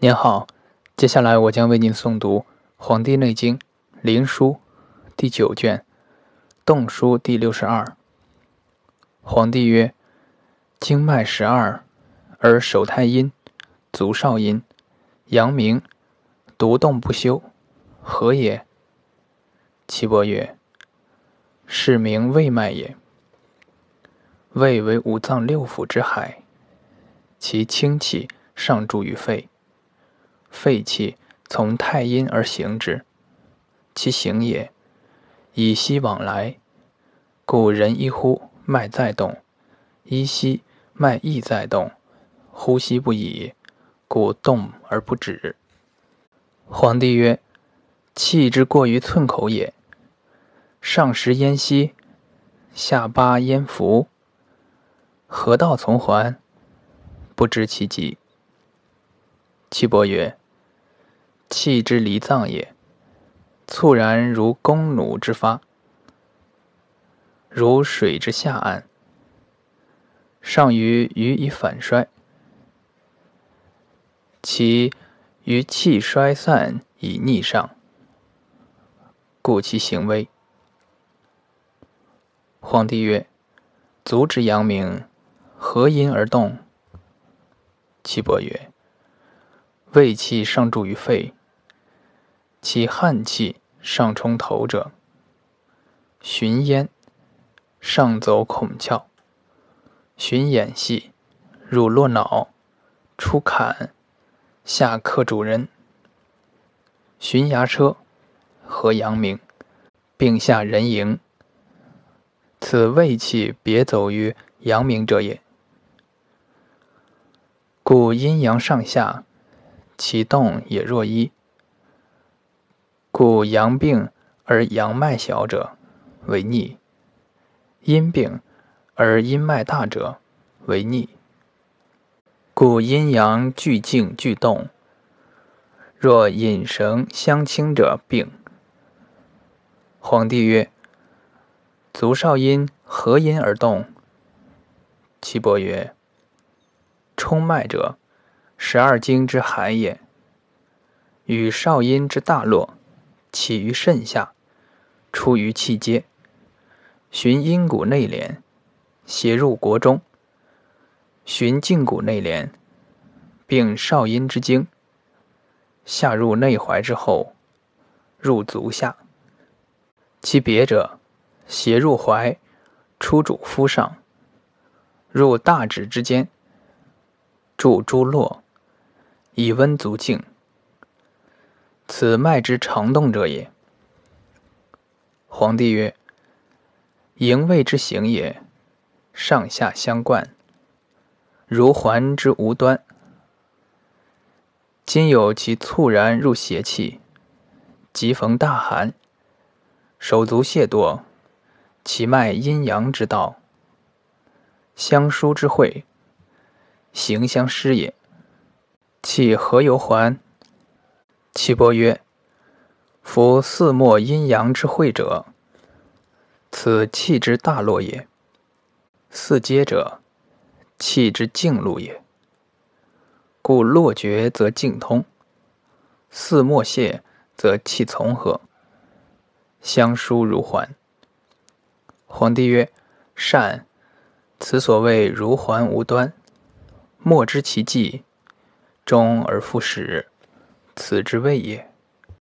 您好，接下来我将为您诵读《黄帝内经·灵枢》第九卷《动书》第六十二。皇帝曰：“经脉十二，而手太阴、足少阴、阳明独动不休，何也？”岐伯曰：“是名胃脉也。胃为五脏六腑之海，其清气上注于肺。”肺气从太阴而行之，其行也，以息往来，故人一呼脉在动，一息脉亦在动，呼吸不已，故动而不止。皇帝曰：气之过于寸口也，上实咽息，下八咽服，何道从还？不知其极。岐伯曰：“气之离脏也，猝然如弓弩之发，如水之下岸，上于予以反衰，其于气衰散以逆上，故其行微。”皇帝曰：“足之阳明，何因而动？”岐伯曰：胃气上注于肺，其汗气上冲头者，循咽上走孔窍，循眼系入络脑，出坎下克主人，循牙车合阳明，并下人迎。此胃气别走于阳明者也。故阴阳上下。其动也若一，故阳病而阳脉小者为逆，阴病而阴脉大者为逆。故阴阳俱静俱动，若引绳相倾者病。皇帝曰：足少阴何因而动？岐伯曰：冲脉者。十二经之海也，与少阴之大络，起于肾下，出于气街，循阴谷内廉，斜入国中，循胫骨内廉，并少阴之经，下入内踝之后，入足下。其别者，斜入踝，出主肤上，入大指之间，注诸络。以温足静，此脉之常动者也。皇帝曰：营卫之行也，上下相贯，如环之无端。今有其猝然入邪气，即逢大寒，手足懈惰，其脉阴阳之道，相疏之会，行相失也。气何由还？岐伯曰：“夫四末阴阳之会者，此气之大落也；四阶者，气之静路也。故络绝则静通，四末泄则气从合，相疏如环。”皇帝曰：“善。此所谓如环无端，莫知其迹。”终而复始，此之谓也。